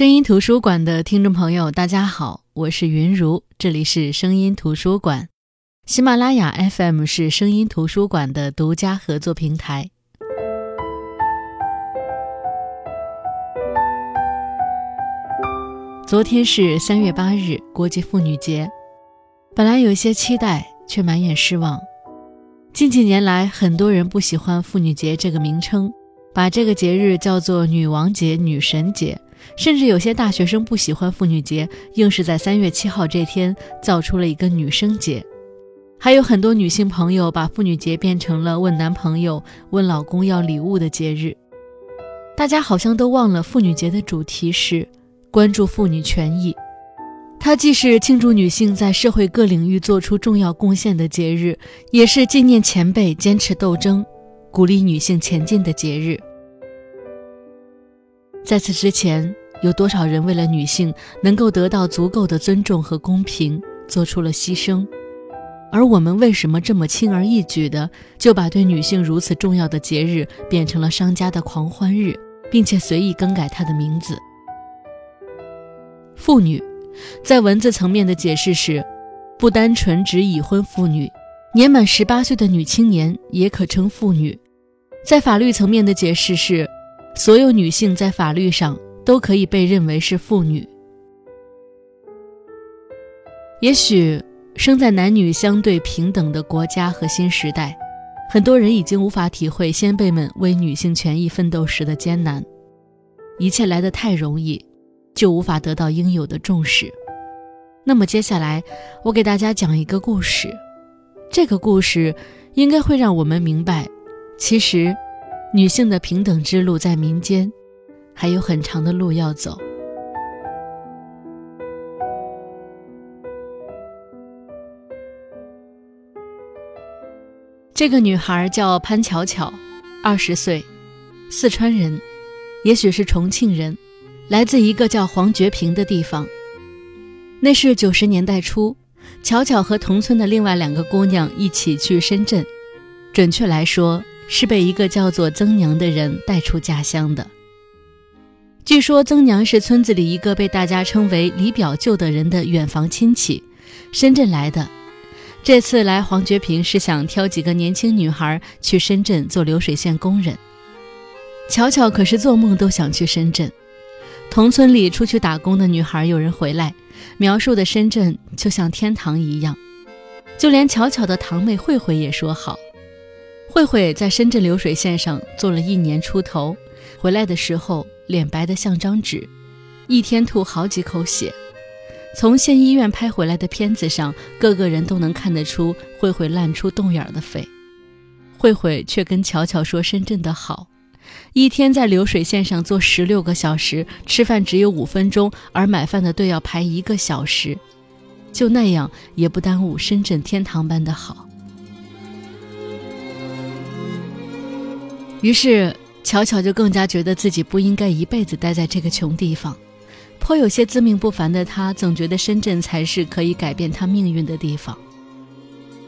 声音图书馆的听众朋友，大家好，我是云如，这里是声音图书馆。喜马拉雅 FM 是声音图书馆的独家合作平台。昨天是三月八日，国际妇女节。本来有些期待，却满眼失望。近几年来，很多人不喜欢妇女节这个名称，把这个节日叫做女王节、女神节。甚至有些大学生不喜欢妇女节，硬是在三月七号这天造出了一个女生节。还有很多女性朋友把妇女节变成了问男朋友、问老公要礼物的节日。大家好像都忘了，妇女节的主题是关注妇女权益。它既是庆祝女性在社会各领域做出重要贡献的节日，也是纪念前辈坚持斗争、鼓励女性前进的节日。在此之前，有多少人为了女性能够得到足够的尊重和公平，做出了牺牲？而我们为什么这么轻而易举的就把对女性如此重要的节日变成了商家的狂欢日，并且随意更改它的名字？妇女，在文字层面的解释是，不单纯指已婚妇女，年满十八岁的女青年也可称妇女；在法律层面的解释是。所有女性在法律上都可以被认为是妇女。也许生在男女相对平等的国家和新时代，很多人已经无法体会先辈们为女性权益奋斗时的艰难。一切来得太容易，就无法得到应有的重视。那么接下来，我给大家讲一个故事。这个故事应该会让我们明白，其实。女性的平等之路在民间，还有很长的路要走。这个女孩叫潘巧巧，二十岁，四川人，也许是重庆人，来自一个叫黄觉坪的地方。那是九十年代初，巧巧和同村的另外两个姑娘一起去深圳，准确来说。是被一个叫做曾娘的人带出家乡的。据说曾娘是村子里一个被大家称为李表舅的人的远房亲戚，深圳来的。这次来黄觉平是想挑几个年轻女孩去深圳做流水线工人。巧巧可是做梦都想去深圳。同村里出去打工的女孩有人回来，描述的深圳就像天堂一样，就连巧巧的堂妹慧慧也说好。慧慧在深圳流水线上做了一年出头，回来的时候脸白得像张纸，一天吐好几口血。从县医院拍回来的片子上，个个人都能看得出慧慧烂出洞眼的肺。慧慧却跟巧巧说深圳的好，一天在流水线上做十六个小时，吃饭只有五分钟，而买饭的队要排一个小时，就那样也不耽误深圳天堂般的好。于是，巧巧就更加觉得自己不应该一辈子待在这个穷地方，颇有些自命不凡的她，总觉得深圳才是可以改变她命运的地方。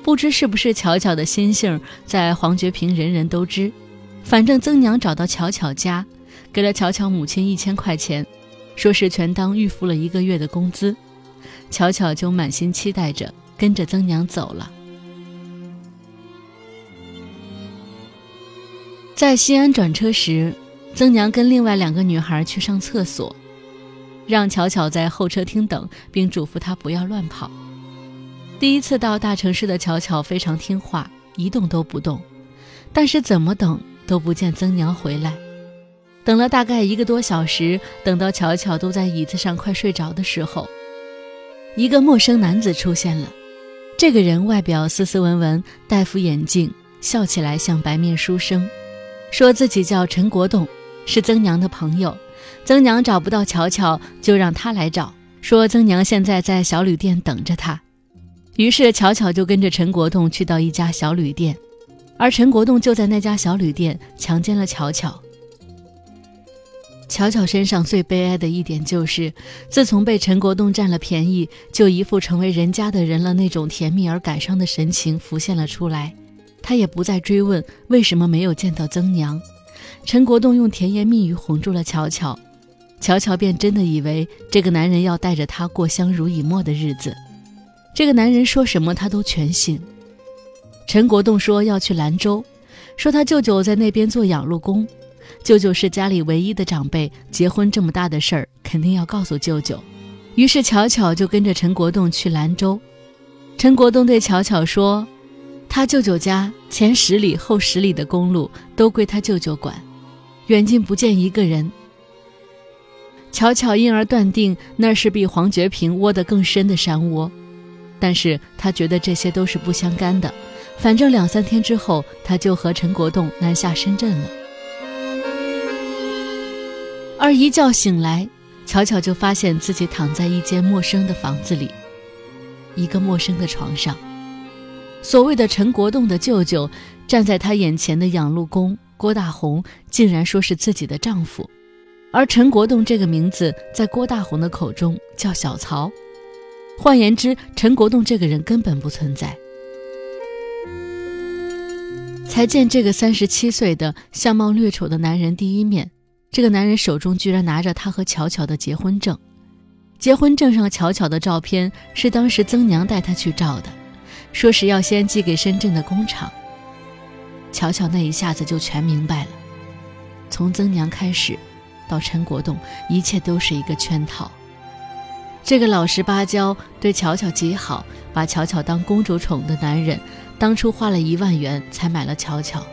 不知是不是巧巧的心性，在黄觉平人人都知。反正曾娘找到巧巧家，给了巧巧母亲一千块钱，说是全当预付了一个月的工资。巧巧就满心期待着，跟着曾娘走了。在西安转车时，曾娘跟另外两个女孩去上厕所，让巧巧在候车厅等，并嘱咐她不要乱跑。第一次到大城市的巧巧非常听话，一动都不动。但是怎么等都不见曾娘回来，等了大概一个多小时，等到巧巧都在椅子上快睡着的时候，一个陌生男子出现了。这个人外表斯斯文文，戴副眼镜，笑起来像白面书生。说自己叫陈国栋，是曾娘的朋友。曾娘找不到巧巧，就让他来找。说曾娘现在在小旅店等着他。于是巧巧就跟着陈国栋去到一家小旅店，而陈国栋就在那家小旅店强奸了巧巧。巧巧身上最悲哀的一点就是，自从被陈国栋占了便宜，就一副成为人家的人了那种甜蜜而感伤的神情浮现了出来。他也不再追问为什么没有见到曾娘，陈国栋用甜言蜜语哄住了巧巧，巧巧便真的以为这个男人要带着她过相濡以沫的日子。这个男人说什么，她都全信。陈国栋说要去兰州，说他舅舅在那边做养路工，舅舅是家里唯一的长辈，结婚这么大的事儿肯定要告诉舅舅。于是巧巧就跟着陈国栋去兰州。陈国栋对巧巧说：“他舅舅家前十里后十里的公路都归他舅舅管，远近不见一个人。”巧巧因而断定那是比黄觉平窝得更深的山窝，但是他觉得这些都是不相干的，反正两三天之后他就和陈国栋南下深圳了。而一觉醒来，巧巧就发现自己躺在一间陌生的房子里，一个陌生的床上。所谓的陈国栋的舅舅站在他眼前的养路工郭大红，竟然说是自己的丈夫。而陈国栋这个名字在郭大红的口中叫小曹，换言之，陈国栋这个人根本不存在。才见这个三十七岁的相貌略丑的男人第一面，这个男人手中居然拿着他和巧巧的结婚证，结婚证上巧巧的照片是当时曾娘带他去照的，说是要先寄给深圳的工厂。巧巧那一下子就全明白了，从曾娘开始。到陈国栋，一切都是一个圈套。这个老实巴交、对巧巧极好、把巧巧当公主宠的男人，当初花了一万元才买了巧巧，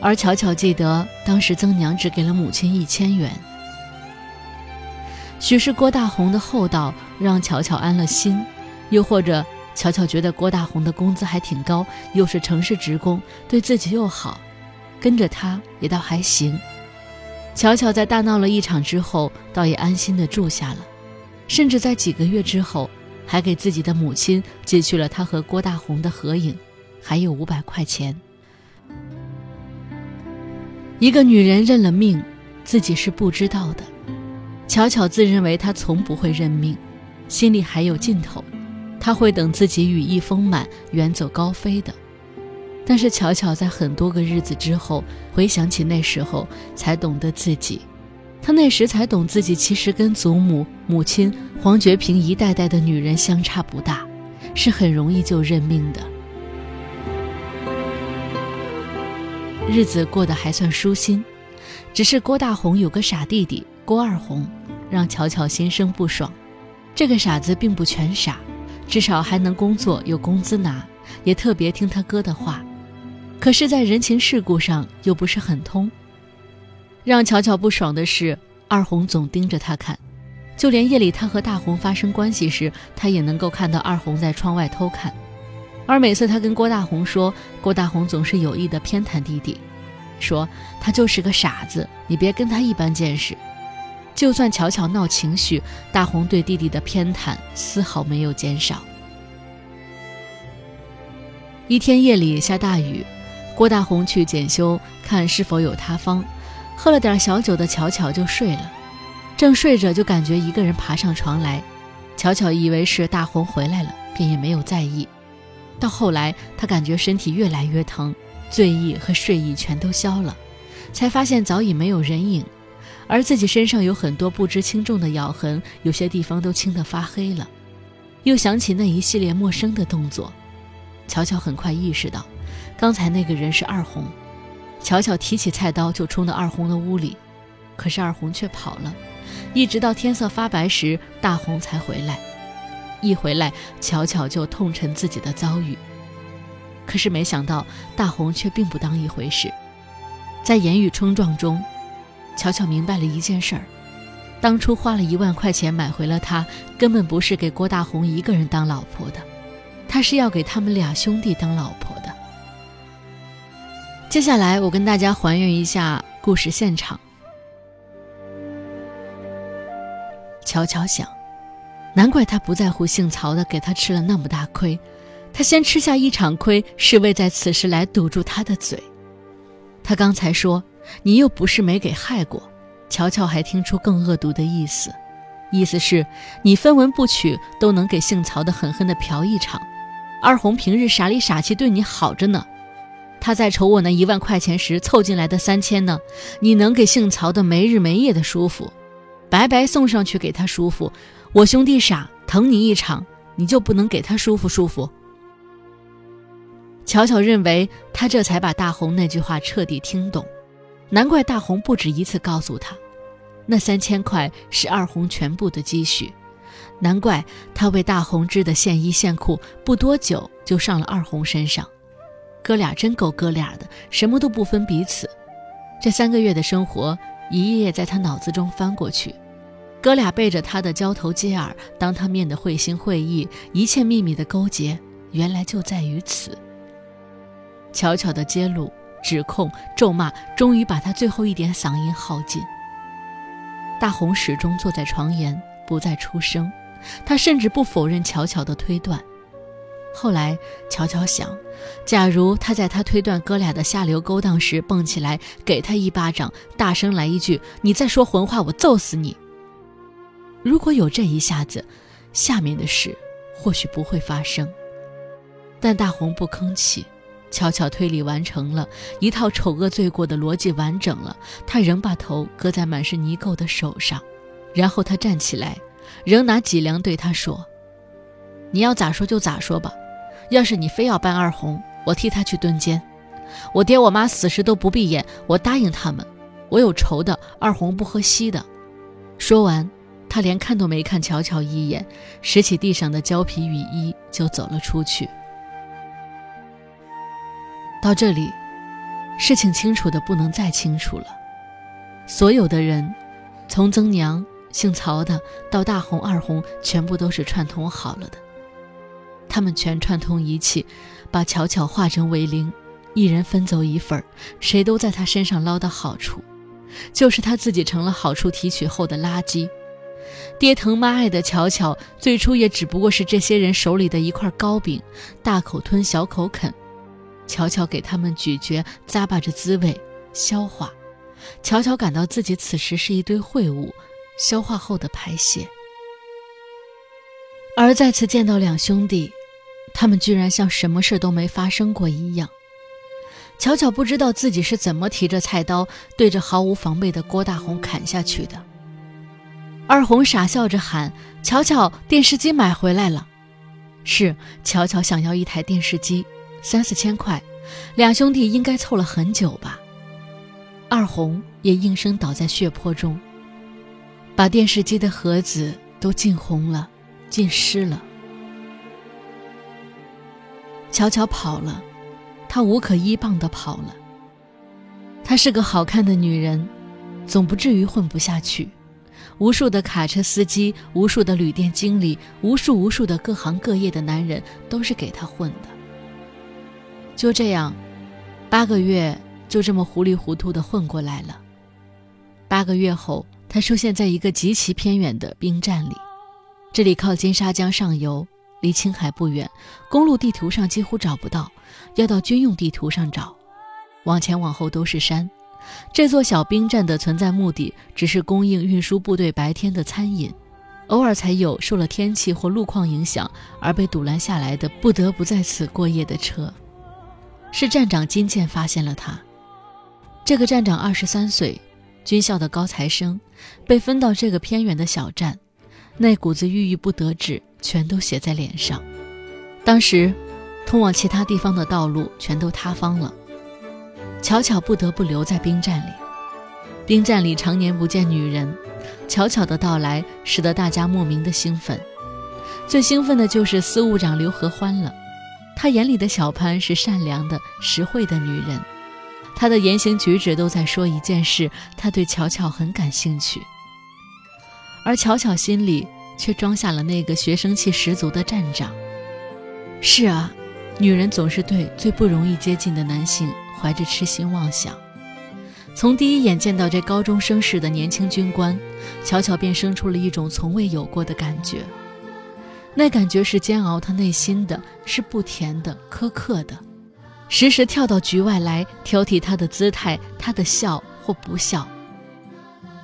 而巧巧记得当时曾娘只给了母亲一千元。许是郭大红的厚道让巧巧安了心，又或者巧巧觉得郭大红的工资还挺高，又是城市职工，对自己又好，跟着他也倒还行。巧巧在大闹了一场之后，倒也安心的住下了，甚至在几个月之后，还给自己的母亲寄去了他和郭大红的合影，还有五百块钱。一个女人认了命，自己是不知道的。巧巧自认为她从不会认命，心里还有劲头，他会等自己羽翼丰满，远走高飞的。但是巧巧在很多个日子之后回想起那时候，才懂得自己，她那时才懂自己其实跟祖母、母亲黄觉平一代代的女人相差不大，是很容易就认命的。日子过得还算舒心，只是郭大红有个傻弟弟郭二红，让巧巧心生不爽。这个傻子并不全傻，至少还能工作，有工资拿，也特别听他哥的话。可是，在人情世故上又不是很通。让巧巧不爽的是，二红总盯着他看，就连夜里他和大红发生关系时，他也能够看到二红在窗外偷看。而每次他跟郭大红说，郭大红总是有意的偏袒弟弟，说他就是个傻子，你别跟他一般见识。就算巧巧闹情绪，大红对弟弟的偏袒丝毫没有减少。一天夜里下大雨。郭大红去检修，看是否有塌方。喝了点小酒的巧巧就睡了，正睡着就感觉一个人爬上床来。巧巧以为是大红回来了，便也没有在意。到后来，他感觉身体越来越疼，醉意和睡意全都消了，才发现早已没有人影，而自己身上有很多不知轻重的咬痕，有些地方都青得发黑了。又想起那一系列陌生的动作，巧巧很快意识到。刚才那个人是二红，巧巧提起菜刀就冲到二红的屋里，可是二红却跑了，一直到天色发白时，大红才回来。一回来，巧巧就痛陈自己的遭遇，可是没想到大红却并不当一回事。在言语冲撞中，巧巧明白了一件事儿：当初花了一万块钱买回了她，根本不是给郭大红一个人当老婆的，他是要给他们俩兄弟当老婆的。接下来，我跟大家还原一下故事现场。巧巧想，难怪他不在乎姓曹的给他吃了那么大亏，他先吃下一场亏，是为在此时来堵住他的嘴。他刚才说你又不是没给害过，乔乔还听出更恶毒的意思，意思是你分文不取都能给姓曹的狠狠的嫖一场。二红平日傻里傻气，对你好着呢。他在筹我那一万块钱时凑进来的三千呢？你能给姓曹的没日没夜的舒服？白白送上去给他舒服。我兄弟傻，疼你一场，你就不能给他舒服舒服？巧巧认为他这才把大红那句话彻底听懂，难怪大红不止一次告诉他，那三千块是二红全部的积蓄，难怪他为大红织的线衣线裤不多久就上了二红身上，哥俩真够哥俩的，什么都不分彼此。这三个月的生活一页页在他脑子中翻过去，哥俩背着他的交头接耳，当他面的会心会意，一切秘密的勾结，原来就在于此。悄悄的揭露、指控、咒骂，终于把他最后一点嗓音耗尽。大红始终坐在床沿，不再出声。他甚至不否认巧巧的推断。后来，巧巧想，假如他在他推断哥俩的下流勾当时蹦起来，给他一巴掌，大声来一句：“你再说混话，我揍死你！”如果有这一下子，下面的事或许不会发生。但大红不吭气。巧巧推理完成了一套丑恶罪过的逻辑完整了，他仍把头搁在满是泥垢的手上，然后他站起来，仍拿脊梁对他说：“你要咋说就咋说吧，要是你非要搬二红，我替他去蹲监。我爹我妈死时都不闭眼，我答应他们，我有仇的，二红不喝稀的。”说完，他连看都没看巧巧一眼，拾起地上的胶皮雨衣就走了出去。到这里，事情清楚的不能再清楚了。所有的人，从曾娘、姓曹的到大红、二红，全部都是串通好了的。他们全串通一气，把巧巧化成为零，一人分走一份儿，谁都在他身上捞到好处，就是他自己成了好处提取后的垃圾。爹疼妈爱的巧巧，最初也只不过是这些人手里的一块糕饼，大口吞，小口啃。悄悄给他们咀嚼，咂巴着滋味，消化。悄悄感到自己此时是一堆秽物，消化后的排泄。而再次见到两兄弟，他们居然像什么事都没发生过一样。巧巧不知道自己是怎么提着菜刀对着毫无防备的郭大红砍下去的。二红傻笑着喊：“巧巧，电视机买回来了。”是巧巧想要一台电视机。三四千块，两兄弟应该凑了很久吧。二红也应声倒在血泊中，把电视机的盒子都浸红了，浸湿了。巧巧跑了，她无可依傍的跑了。她是个好看的女人，总不至于混不下去。无数的卡车司机，无数的旅店经理，无数无数的各行各业的男人，都是给她混的。就这样，八个月就这么糊里糊涂的混过来了。八个月后，他出现在一个极其偏远的兵站里，这里靠金沙江上游，离青海不远，公路地图上几乎找不到，要到军用地图上找。往前往后都是山。这座小兵站的存在目的，只是供应运输部队白天的餐饮，偶尔才有受了天气或路况影响而被堵拦下来的，不得不在此过夜的车。是站长金剑发现了他。这个站长二十三岁，军校的高材生，被分到这个偏远的小站，那股子郁郁不得志全都写在脸上。当时，通往其他地方的道路全都塌方了，巧巧不得不留在兵站里。兵站里常年不见女人，巧巧的到来使得大家莫名的兴奋。最兴奋的就是司务长刘合欢了。他眼里的小潘是善良的、实惠的女人，她的言行举止都在说一件事：他对巧巧很感兴趣。而巧巧心里却装下了那个学生气十足的站长。是啊，女人总是对最不容易接近的男性怀着痴心妄想。从第一眼见到这高中生式的年轻军官，巧巧便生出了一种从未有过的感觉。那感觉是煎熬他内心的，是不甜的、苛刻的，时时跳到局外来挑剔他的姿态、他的笑或不笑。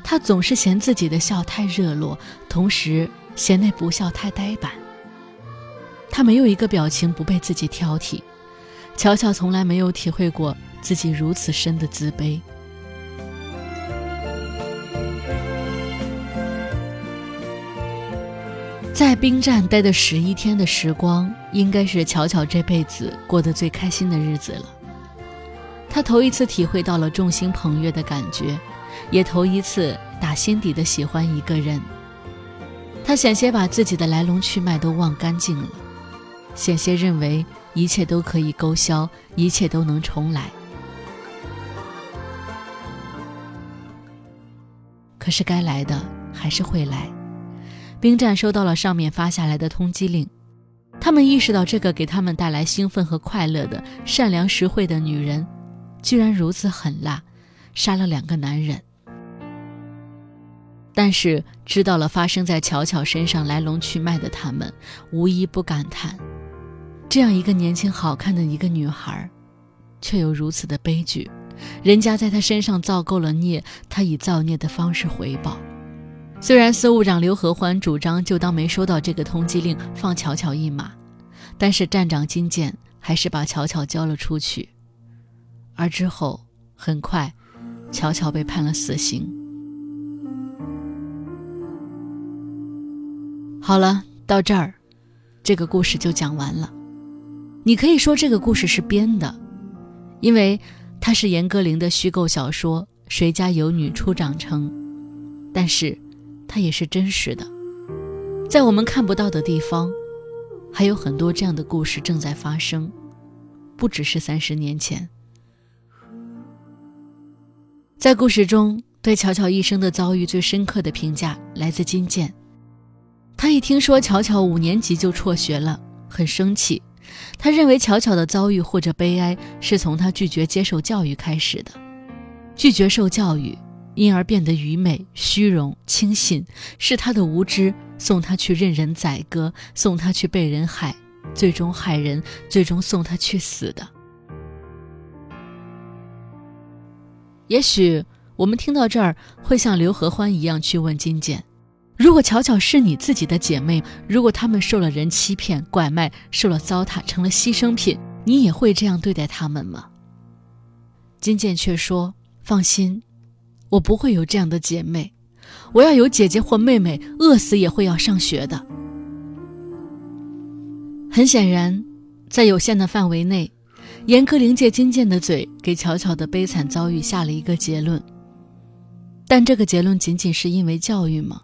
他总是嫌自己的笑太热络，同时嫌那不笑太呆板。他没有一个表情不被自己挑剔，乔乔从来没有体会过自己如此深的自卑。在兵站待的十一天的时光，应该是巧巧这辈子过得最开心的日子了。他头一次体会到了众星捧月的感觉，也头一次打心底的喜欢一个人。他险些把自己的来龙去脉都忘干净了，险些认为一切都可以勾销，一切都能重来。可是该来的还是会来。兵站收到了上面发下来的通缉令，他们意识到这个给他们带来兴奋和快乐的善良实惠的女人，居然如此狠辣，杀了两个男人。但是知道了发生在巧巧身上来龙去脉的他们，无一不感叹：这样一个年轻好看的一个女孩，却有如此的悲剧。人家在她身上造够了孽，她以造孽的方式回报。虽然司务长刘合欢主张就当没收到这个通缉令，放巧巧一马，但是站长金剑还是把巧巧交了出去。而之后，很快，巧巧被判了死刑。好了，到这儿，这个故事就讲完了。你可以说这个故事是编的，因为它是严歌苓的虚构小说《谁家有女初长成》，但是。它也是真实的，在我们看不到的地方，还有很多这样的故事正在发生，不只是三十年前。在故事中，对巧巧一生的遭遇最深刻的评价来自金剑。他一听说巧巧五年级就辍学了，很生气。他认为巧巧的遭遇或者悲哀是从他拒绝接受教育开始的，拒绝受教育。因而变得愚昧、虚荣、轻信，是他的无知送他去任人宰割，送他去被人害，最终害人，最终送他去死的。也许我们听到这儿，会像刘合欢一样去问金简：如果巧巧是你自己的姐妹，如果她们受了人欺骗、拐卖，受了糟蹋，成了牺牲品，你也会这样对待她们吗？金简却说：“放心。”我不会有这样的姐妹，我要有姐姐或妹妹，饿死也会要上学的。很显然，在有限的范围内，严歌苓借金剑的嘴给巧巧的悲惨遭遇下了一个结论。但这个结论仅仅是因为教育吗？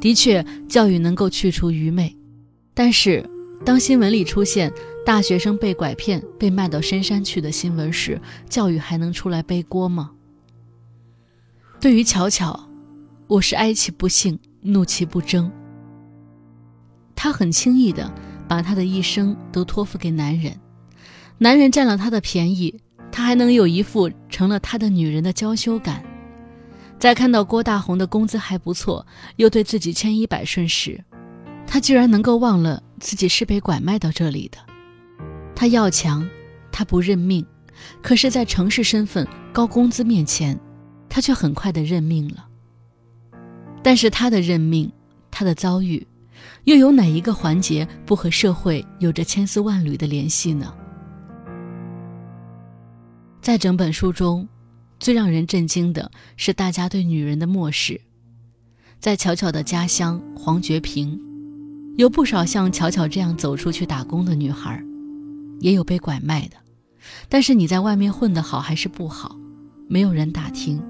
的确，教育能够去除愚昧，但是当新闻里出现大学生被拐骗、被卖到深山去的新闻时，教育还能出来背锅吗？对于巧巧，我是哀其不幸，怒其不争。他很轻易的把他的一生都托付给男人，男人占了他的便宜，他还能有一副成了他的女人的娇羞感。在看到郭大红的工资还不错，又对自己千依百顺时，他居然能够忘了自己是被拐卖到这里的。他要强，他不认命，可是，在城市身份、高工资面前。他却很快的认命了。但是他的认命，他的遭遇，又有哪一个环节不和社会有着千丝万缕的联系呢？在整本书中，最让人震惊的是大家对女人的漠视。在巧巧的家乡黄觉平，有不少像巧巧这样走出去打工的女孩，也有被拐卖的。但是你在外面混得好还是不好，没有人打听。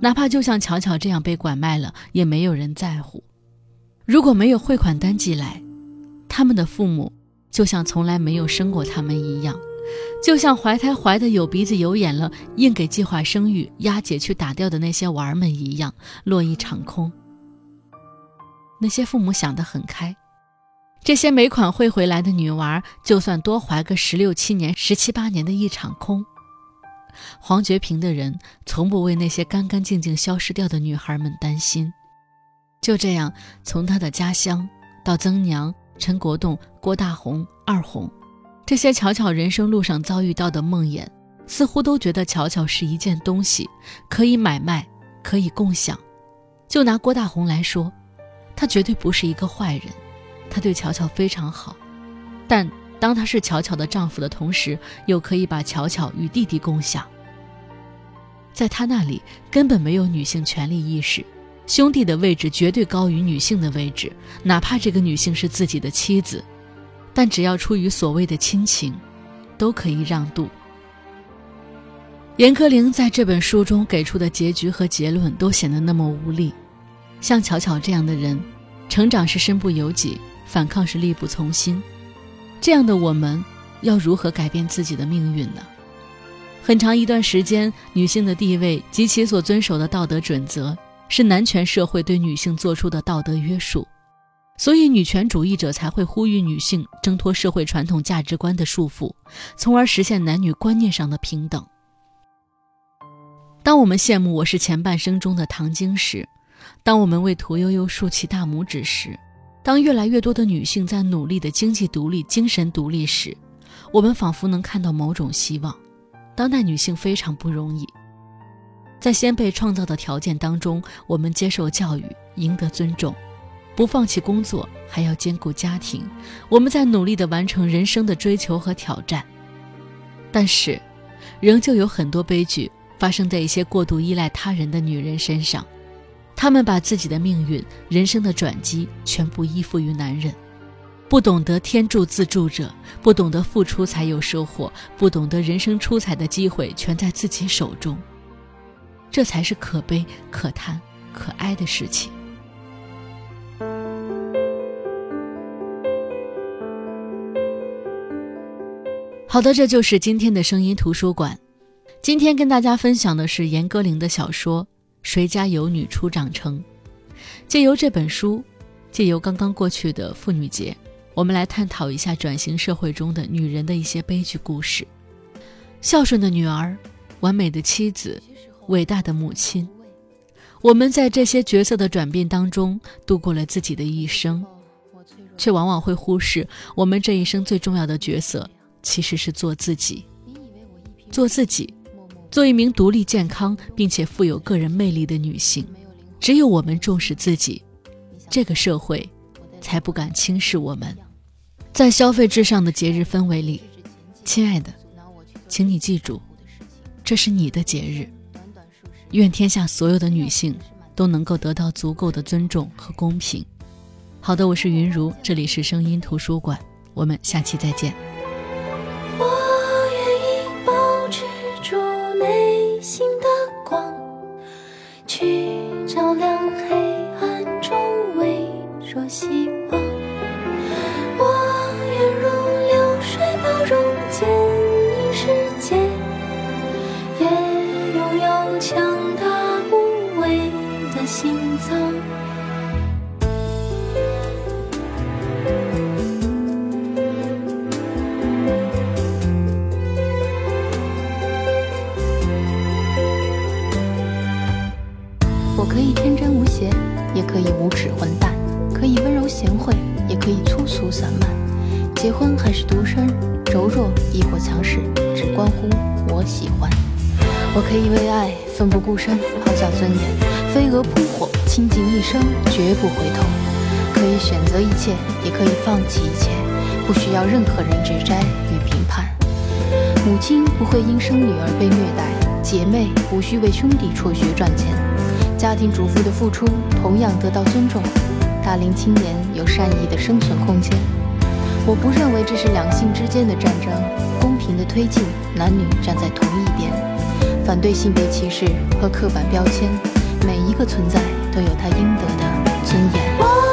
哪怕就像巧巧这样被拐卖了，也没有人在乎。如果没有汇款单寄来，他们的父母就像从来没有生过他们一样，就像怀胎怀的有鼻子有眼了，硬给计划生育押解去打掉的那些娃儿们一样，落一场空。那些父母想得很开，这些没款汇回来的女娃，就算多怀个十六七年、十七八年的一场空。黄觉平的人从不为那些干干净净消失掉的女孩们担心。就这样，从他的家乡到曾娘、陈国栋、郭大红、二红，这些巧巧人生路上遭遇到的梦魇，似乎都觉得巧巧是一件东西，可以买卖，可以共享。就拿郭大红来说，他绝对不是一个坏人，他对巧巧非常好，但。当他是巧巧的丈夫的同时，又可以把巧巧与弟弟共享。在他那里根本没有女性权利意识，兄弟的位置绝对高于女性的位置，哪怕这个女性是自己的妻子，但只要出于所谓的亲情，都可以让渡。严歌苓在这本书中给出的结局和结论都显得那么无力。像巧巧这样的人，成长是身不由己，反抗是力不从心。这样的我们，要如何改变自己的命运呢？很长一段时间，女性的地位及其所遵守的道德准则，是男权社会对女性做出的道德约束。所以，女权主义者才会呼吁女性挣脱社会传统价值观的束缚，从而实现男女观念上的平等。当我们羡慕我是前半生中的唐晶时，当我们为屠呦呦竖起大拇指时，当越来越多的女性在努力的经济独立、精神独立时，我们仿佛能看到某种希望。当代女性非常不容易，在先辈创造的条件当中，我们接受教育，赢得尊重，不放弃工作，还要兼顾家庭，我们在努力的完成人生的追求和挑战。但是，仍旧有很多悲剧。发生在一些过度依赖他人的女人身上，她们把自己的命运、人生的转机全部依附于男人，不懂得天助自助者，不懂得付出才有收获，不懂得人生出彩的机会全在自己手中，这才是可悲、可叹、可哀的事情。好的，这就是今天的声音图书馆。今天跟大家分享的是严歌苓的小说《谁家有女初长成》。借由这本书，借由刚刚过去的妇女节，我们来探讨一下转型社会中的女人的一些悲剧故事。孝顺的女儿，完美的妻子，伟大的母亲，我们在这些角色的转变当中度过了自己的一生，却往往会忽视我们这一生最重要的角色其实是做自己。做自己。做一名独立、健康并且富有个人魅力的女性，只有我们重视自己，这个社会才不敢轻视我们。在消费至上的节日氛围里，亲爱的，请你记住，这是你的节日。愿天下所有的女性都能够得到足够的尊重和公平。好的，我是云如，这里是声音图书馆，我们下期再见。无耻混蛋；可以温柔贤惠，也可以粗俗散漫。结婚还是独身，柔弱亦或强势，只关乎我喜欢。我可以为爱奋不顾身，抛下尊严，飞蛾扑火，倾尽一生，绝不回头。可以选择一切，也可以放弃一切，不需要任何人指摘与评判。母亲不会因生女儿被虐待，姐妹无需为兄弟辍学赚钱。家庭主妇的付出同样得到尊重，大龄青年有善意的生存空间。我不认为这是两性之间的战争，公平的推进，男女站在同一边，反对性别歧视和刻板标签，每一个存在都有他应得的尊严。